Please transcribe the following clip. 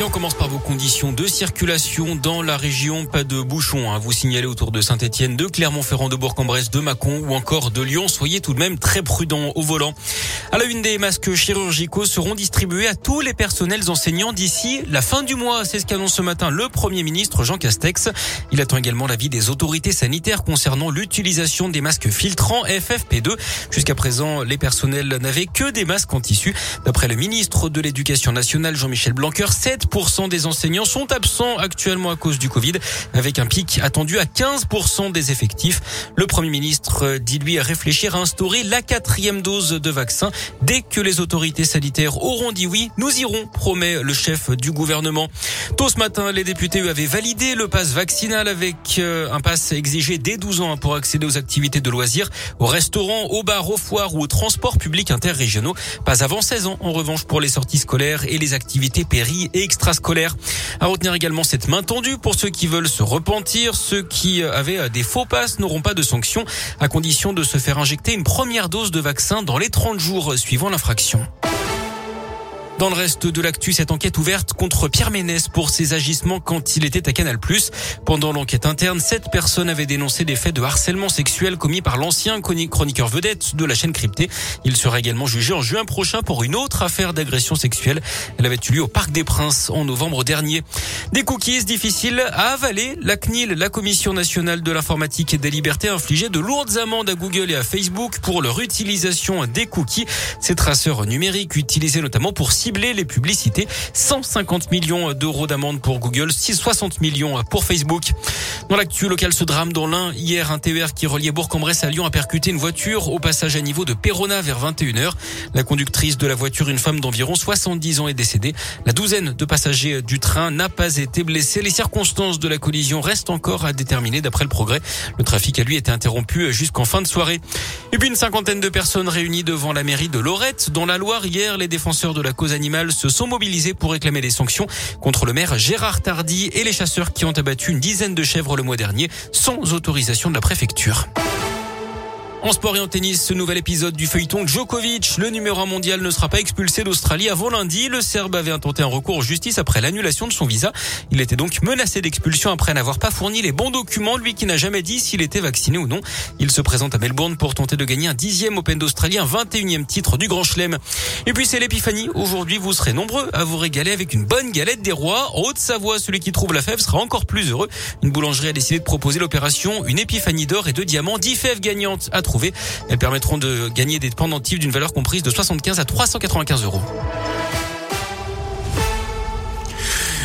Et on commence par vos conditions de circulation dans la région. Pas de bouchons hein. vous signaler autour de Saint-Etienne, de Clermont-Ferrand, de Bourg-en-Bresse, de Mâcon ou encore de Lyon. Soyez tout de même très prudents au volant. À la une des masques chirurgicaux seront distribués à tous les personnels enseignants d'ici la fin du mois. C'est ce qu'annonce ce matin le Premier ministre Jean Castex. Il attend également l'avis des autorités sanitaires concernant l'utilisation des masques filtrants FFP2. Jusqu'à présent, les personnels n'avaient que des masques en tissu. D'après le ministre de l'Éducation nationale Jean-Michel Blanquer, 7 des enseignants sont absents actuellement à cause du Covid, avec un pic attendu à 15% des effectifs. Le Premier ministre dit lui réfléchir à instaurer la quatrième dose de vaccin. Dès que les autorités sanitaires auront dit oui, nous irons, promet le chef du gouvernement. Tôt ce matin, les députés avaient validé le pass vaccinal avec euh, un pass exigé dès 12 ans pour accéder aux activités de loisirs, aux restaurants, aux bars, aux foires ou aux transports publics interrégionaux. Pas avant 16 ans, en revanche, pour les sorties scolaires et les activités péri et À retenir également cette main tendue pour ceux qui veulent se repentir. Ceux qui avaient des faux passes n'auront pas de sanctions à condition de se faire injecter une première dose de vaccin dans les 30 jours suivant l'infraction. Dans le reste de l'actu, cette enquête ouverte contre Pierre Ménès pour ses agissements quand il était à Canal+. Pendant l'enquête interne, sept personnes avaient dénoncé des faits de harcèlement sexuel commis par l'ancien chroniqueur vedette de la chaîne cryptée. Il sera également jugé en juin prochain pour une autre affaire d'agression sexuelle. Elle avait eu lieu au Parc des Princes en novembre dernier. Des cookies difficiles à avaler. La CNIL, la Commission nationale de l'informatique et des libertés, a infligé de lourdes amendes à Google et à Facebook pour leur utilisation des cookies. Ces traceurs numériques utilisés notamment pour les publicités. 150 millions d'euros d'amende pour Google, 60 millions pour Facebook. Dans l'actu local, ce drame dans l'Ain, hier, un TER qui reliait Bourg-en-Bresse à Lyon a percuté une voiture au passage à niveau de Perona vers 21h. La conductrice de la voiture, une femme d'environ 70 ans, est décédée. La douzaine de passagers du train n'a pas été blessée. Les circonstances de la collision restent encore à déterminer d'après le progrès. Le trafic a lui été interrompu jusqu'en fin de soirée. Et puis une cinquantaine de personnes réunies devant la mairie de Lorette. Dans la Loire, hier, les défenseurs de la cause animales se sont mobilisés pour réclamer des sanctions contre le maire Gérard Tardy et les chasseurs qui ont abattu une dizaine de chèvres le mois dernier sans autorisation de la préfecture. En sport et en tennis, ce nouvel épisode du feuilleton Djokovic, le numéro 1 mondial, ne sera pas expulsé d'Australie avant lundi. Le Serbe avait intenté un recours en justice après l'annulation de son visa. Il était donc menacé d'expulsion après n'avoir pas fourni les bons documents, lui qui n'a jamais dit s'il était vacciné ou non. Il se présente à Melbourne pour tenter de gagner un dixième Open d'Australie, un 21e titre du Grand Chelem. Et puis c'est l'épiphanie. Aujourd'hui, vous serez nombreux à vous régaler avec une bonne galette des rois. En Haute-Savoie, celui qui trouve la fève sera encore plus heureux. Une boulangerie a décidé de proposer l'opération une épiphanie d'or et de diamants, 10 fèves gagnantes à elles permettront de gagner des pendentifs d'une valeur comprise de 75 à 395 euros.